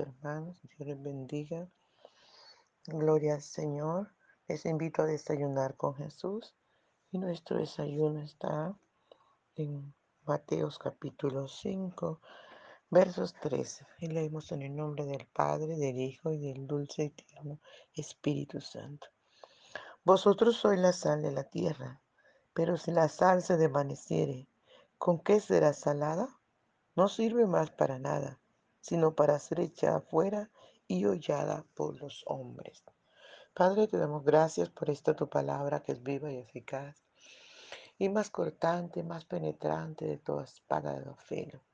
hermanos. Dios les bendiga. Gloria al Señor. Les invito a desayunar con Jesús. Y nuestro desayuno está en Mateos capítulo 5, versos 13. Y leemos en el nombre del Padre, del Hijo y del dulce y tierno Espíritu Santo. Vosotros sois la sal de la tierra, pero si la sal se desvaneciere, ¿con qué será salada? No sirve más para nada, sino para ser echada afuera y hollada por los hombres. Padre, te damos gracias por esta tu palabra que es viva y eficaz y más cortante, más penetrante de toda espada de filo.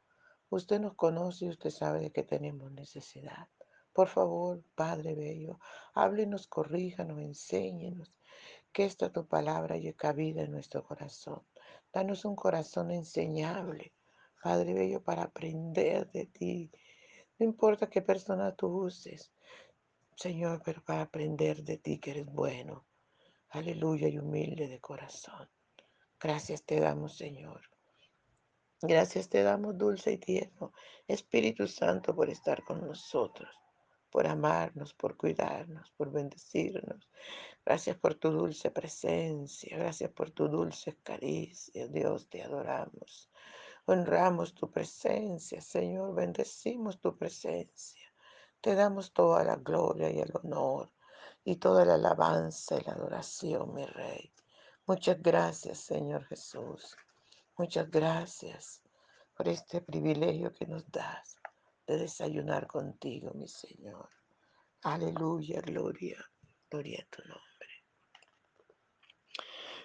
Usted nos conoce y usted sabe de que tenemos necesidad. Por favor, Padre Bello, háblenos, corríjanos, enséñenos que esta tu palabra haya cabida en nuestro corazón. Danos un corazón enseñable, Padre Bello, para aprender de ti. No importa qué persona tú uses, Señor, pero para aprender de ti que eres bueno. Aleluya y humilde de corazón. Gracias te damos, Señor. Gracias te damos, dulce y tierno, Espíritu Santo, por estar con nosotros, por amarnos, por cuidarnos, por bendecirnos. Gracias por tu dulce presencia, gracias por tu dulce caricia. Dios, te adoramos. Honramos tu presencia, Señor, bendecimos tu presencia. Te damos toda la gloria y el honor y toda la alabanza y la adoración, mi Rey. Muchas gracias, Señor Jesús. Muchas gracias por este privilegio que nos das de desayunar contigo, mi Señor. Aleluya, gloria, gloria a tu nombre.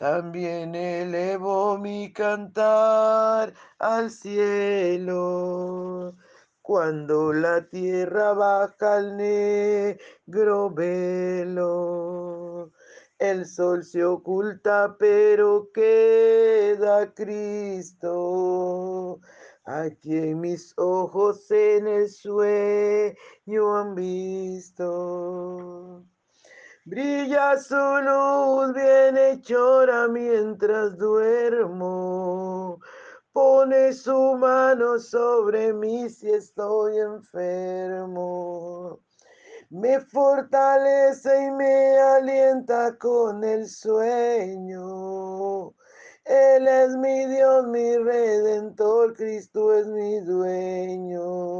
También elevo mi cantar al cielo. Cuando la tierra baja al negro velo, el sol se oculta, pero queda Cristo. A quien mis ojos en el sueño han visto. Brilla su luz bienhechora mientras duermo. Pone su mano sobre mí si estoy enfermo. Me fortalece y me alienta con el sueño. Él es mi Dios, mi redentor, Cristo es mi dueño.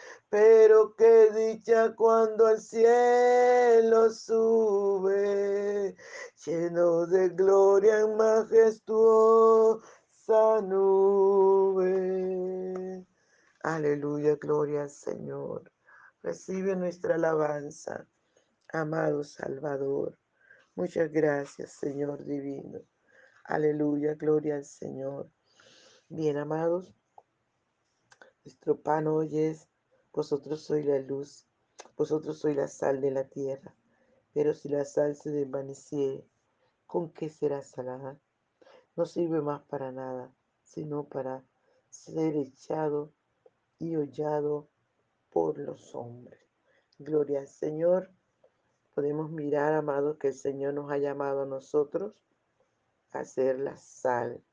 Pero qué dicha cuando al cielo sube, lleno de gloria en majestuosa nube. Aleluya, gloria al Señor. Recibe nuestra alabanza, amado Salvador. Muchas gracias, Señor divino. Aleluya, gloria al Señor. Bien, amados, nuestro pan hoy es, vosotros sois la luz, vosotros sois la sal de la tierra. Pero si la sal se desvaneciere, ¿con qué será salada? No sirve más para nada, sino para ser echado y hollado por los hombres. Gloria al Señor. Podemos mirar, amados, que el Señor nos ha llamado a nosotros a ser la sal.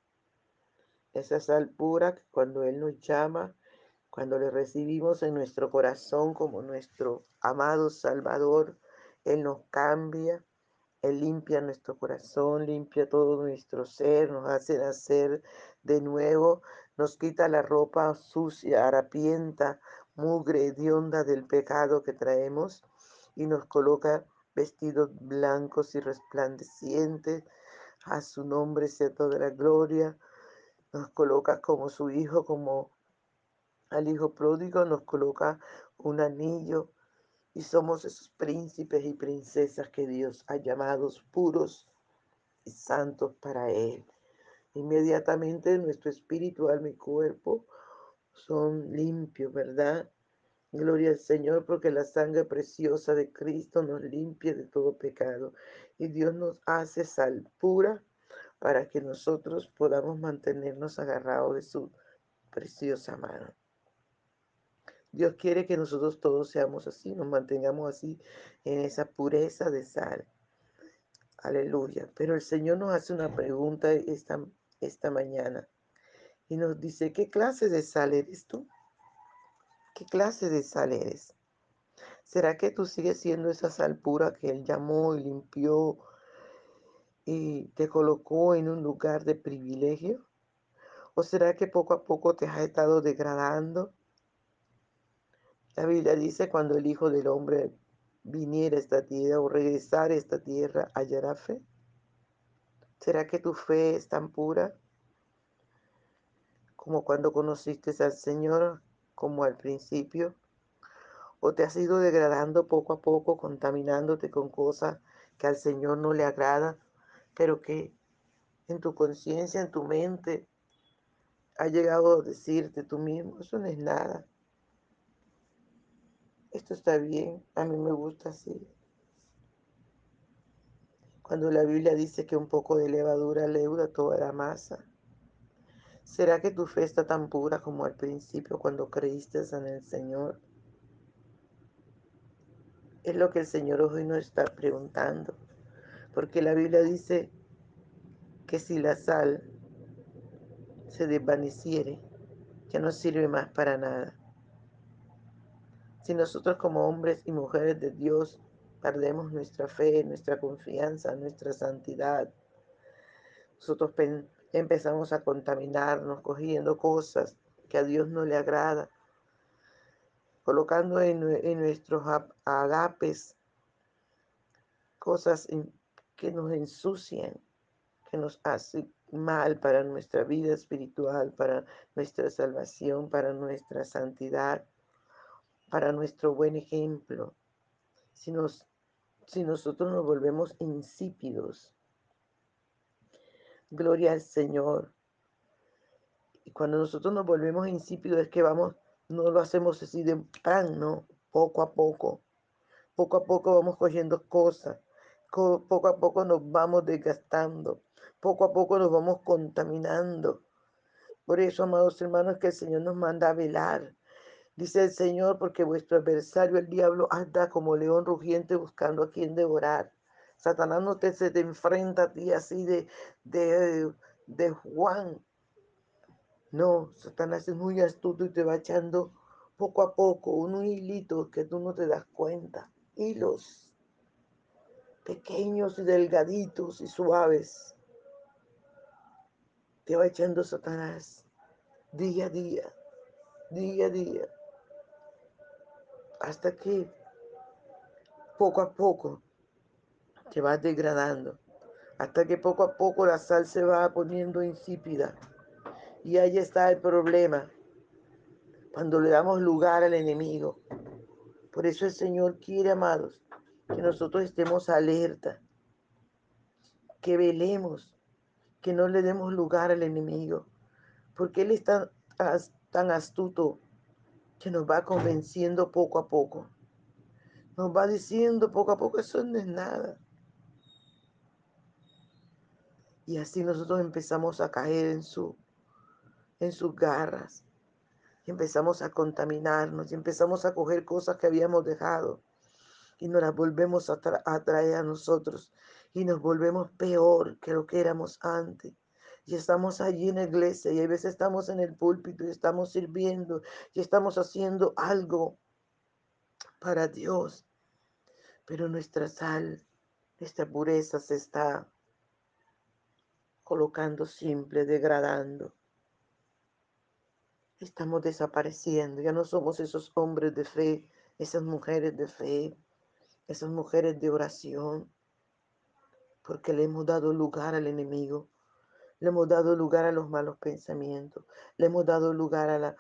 Esa sal pura que cuando Él nos llama, cuando le recibimos en nuestro corazón como nuestro amado Salvador, Él nos cambia, Él limpia nuestro corazón, limpia todo nuestro ser, nos hace nacer de nuevo, nos quita la ropa sucia, harapienta, mugre, hedionda del pecado que traemos y nos coloca vestidos blancos y resplandecientes. A su nombre sea toda la gloria. Nos coloca como su hijo, como al hijo pródigo, nos coloca un anillo y somos esos príncipes y princesas que Dios ha llamado puros y santos para Él. Inmediatamente nuestro espíritu, alma y cuerpo son limpios, ¿verdad? Gloria al Señor porque la sangre preciosa de Cristo nos limpia de todo pecado y Dios nos hace sal pura para que nosotros podamos mantenernos agarrados de su preciosa mano. Dios quiere que nosotros todos seamos así, nos mantengamos así en esa pureza de sal. Aleluya. Pero el Señor nos hace una pregunta esta, esta mañana y nos dice, ¿qué clase de sal eres tú? ¿Qué clase de sal eres? ¿Será que tú sigues siendo esa sal pura que Él llamó y limpió y te colocó en un lugar de privilegio? ¿O será que poco a poco te has estado degradando? La Biblia dice, cuando el Hijo del Hombre viniera a esta tierra o regresara a esta tierra, hallará fe. ¿Será que tu fe es tan pura como cuando conociste al Señor como al principio? ¿O te has ido degradando poco a poco, contaminándote con cosas que al Señor no le agradan, pero que en tu conciencia, en tu mente, ha llegado a decirte tú mismo, eso no es nada. Esto está bien, a mí me gusta así. Cuando la Biblia dice que un poco de levadura leuda toda la masa. ¿Será que tu fe está tan pura como al principio cuando creíste en el Señor? Es lo que el Señor hoy nos está preguntando. Porque la Biblia dice que si la sal se desvaneciere, ya no sirve más para nada. Si nosotros como hombres y mujeres de Dios perdemos nuestra fe, nuestra confianza, nuestra santidad, nosotros empezamos a contaminarnos cogiendo cosas que a Dios no le agrada, colocando en, nuestros agapes cosas que nos ensucian, que nos hacen mal para nuestra vida espiritual, para nuestra salvación, para nuestra santidad, para nuestro buen ejemplo. Si, nos, si nosotros nos volvemos insípidos, Gloria al Señor. Y cuando nosotros nos volvemos insípidos es que vamos, no lo hacemos así de pan, no, poco a poco. Poco a poco vamos cogiendo cosas. Poco a poco nos vamos desgastando. Poco a poco nos vamos contaminando. Por eso, amados hermanos, que el Señor nos manda a velar. Dice el Señor, porque vuestro adversario, el diablo, anda como león rugiente buscando a quien devorar. Satanás no te, se te enfrenta a ti así de, de, de Juan. No, Satanás es muy astuto y te va echando poco a poco unos hilitos que tú no te das cuenta. Hilos pequeños y delgaditos y suaves. Te va echando Satanás día a día, día a día. Hasta que poco a poco te vas degradando. Hasta que poco a poco la sal se va poniendo insípida. Y ahí está el problema. Cuando le damos lugar al enemigo. Por eso el Señor quiere, amados, que nosotros estemos alerta, que velemos, que no le demos lugar al enemigo, porque Él es tan, tan astuto que nos va convenciendo poco a poco. Nos va diciendo poco a poco, eso no es nada. Y así nosotros empezamos a caer en, su, en sus garras. Empezamos a contaminarnos y empezamos a coger cosas que habíamos dejado y nos las volvemos a, traer a nosotros y nos volvemos peor que lo que éramos antes. Y estamos allí en la iglesia y a veces estamos en el púlpito y estamos sirviendo y estamos haciendo algo para Dios. Pero nuestra sal, nuestra pureza se está colocando simple, degradando. Estamos desapareciendo, ya no somos esos hombres de fe, esas mujeres de fe, esas mujeres de oración, porque le hemos dado lugar al enemigo, le hemos dado lugar a los malos pensamientos, le hemos dado lugar a la,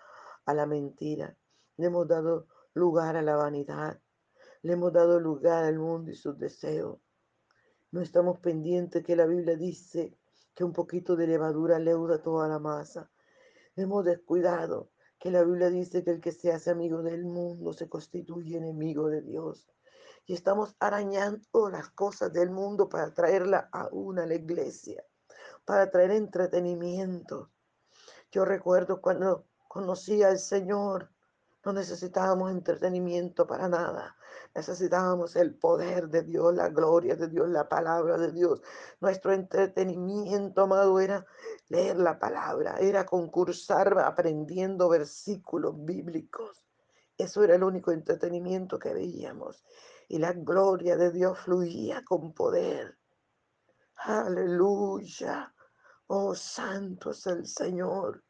a la mentira, le hemos dado lugar a la vanidad, le hemos dado lugar al mundo y sus deseos. No estamos pendientes que la Biblia dice que un poquito de levadura leuda toda la masa. Hemos descuidado que la Biblia dice que el que se hace amigo del mundo se constituye enemigo de Dios y estamos arañando las cosas del mundo para traerla a una, a la iglesia, para traer entretenimiento. Yo recuerdo cuando conocí al Señor, no necesitábamos entretenimiento para nada. Necesitábamos el poder de Dios, la gloria de Dios, la palabra de Dios. Nuestro entretenimiento, amado, era leer la palabra, era concursar aprendiendo versículos bíblicos. Eso era el único entretenimiento que veíamos y la gloria de Dios fluía con poder. Aleluya. Oh, santo es el Señor.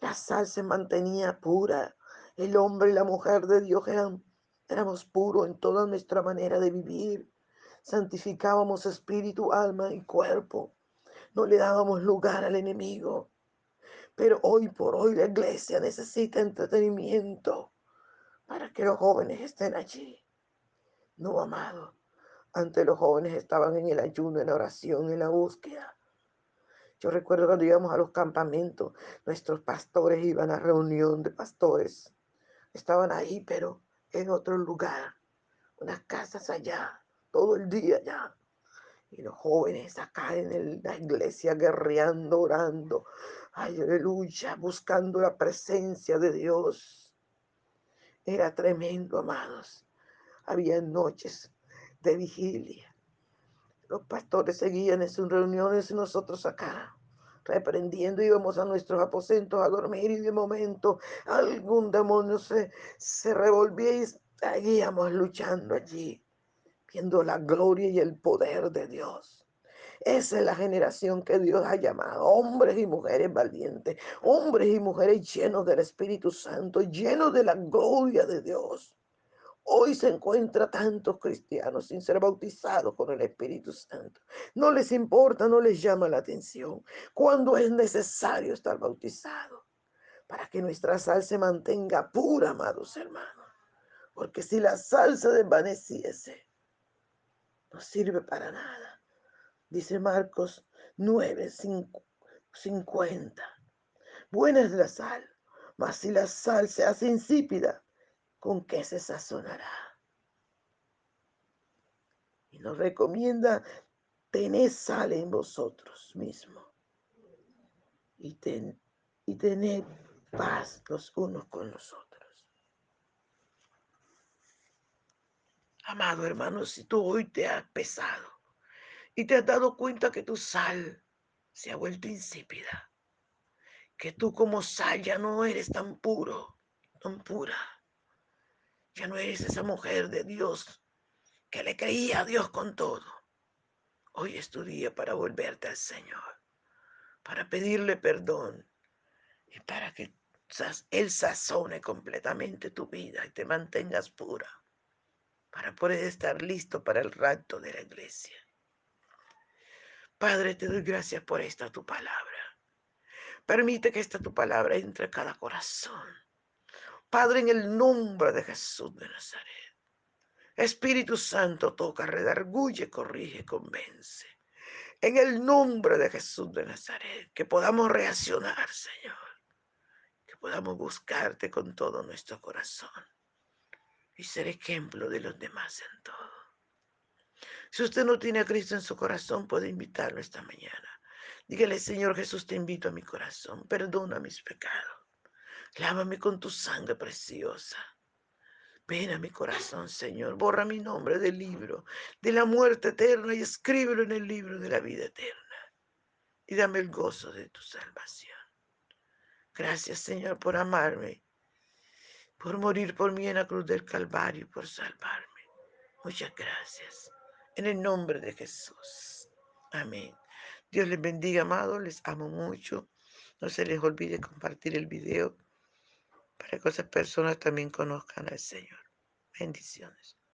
La sal se mantenía pura. El hombre y la mujer de Dios eran, éramos puros en toda nuestra manera de vivir. Santificábamos espíritu, alma y cuerpo. No le dábamos lugar al enemigo. Pero hoy por hoy la iglesia necesita entretenimiento para que los jóvenes estén allí. No, amado. Antes los jóvenes estaban en el ayuno, en la oración, en la búsqueda. Yo recuerdo cuando íbamos a los campamentos, nuestros pastores iban a reunión de pastores. Estaban ahí, pero en otro lugar, unas casas allá, todo el día allá. Y los jóvenes acá en la iglesia guerreando, orando, aleluya, buscando la presencia de Dios. Era tremendo, amados. Había noches de vigilia. Los pastores seguían en sus reuniones y nosotros acá, reprendiendo, íbamos a nuestros aposentos a dormir y de momento algún demonio se, se revolvía y seguíamos luchando allí, viendo la gloria y el poder de Dios. Esa es la generación que Dios ha llamado, hombres y mujeres valientes, hombres y mujeres llenos del Espíritu Santo, llenos de la gloria de Dios. Hoy se encuentra tantos cristianos sin ser bautizados con el Espíritu Santo. No les importa, no les llama la atención. Cuando es necesario estar bautizado para que nuestra sal se mantenga pura, amados hermanos. Porque si la sal se desvaneciese, no sirve para nada. Dice Marcos 9, 50. Buena es la sal, mas si la sal se hace insípida, con qué se sazonará. Y nos recomienda, tener sal en vosotros mismos y, ten, y tener paz los unos con los otros. Amado hermano, si tú hoy te has pesado y te has dado cuenta que tu sal se ha vuelto insípida, que tú como sal ya no eres tan puro, tan pura, ya no eres esa mujer de Dios que le creía a Dios con todo. Hoy es tu día para volverte al Señor, para pedirle perdón y para que Él sazone completamente tu vida y te mantengas pura, para poder estar listo para el rapto de la iglesia. Padre, te doy gracias por esta tu palabra. Permite que esta tu palabra entre a cada corazón. Padre, en el nombre de Jesús de Nazaret. Espíritu Santo, toca, redarguye, corrige, convence. En el nombre de Jesús de Nazaret, que podamos reaccionar, Señor. Que podamos buscarte con todo nuestro corazón y ser ejemplo de los demás en todo. Si usted no tiene a Cristo en su corazón, puede invitarlo esta mañana. Dígale, Señor Jesús, te invito a mi corazón. Perdona mis pecados. Lávame con tu sangre preciosa. Ven a mi corazón, Señor. Borra mi nombre del libro de la muerte eterna y escríbelo en el libro de la vida eterna. Y dame el gozo de tu salvación. Gracias, Señor, por amarme, por morir por mí en la cruz del Calvario por salvarme. Muchas gracias. En el nombre de Jesús. Amén. Dios les bendiga, amados. Les amo mucho. No se les olvide compartir el video para que otras personas también conozcan al Señor. Bendiciones.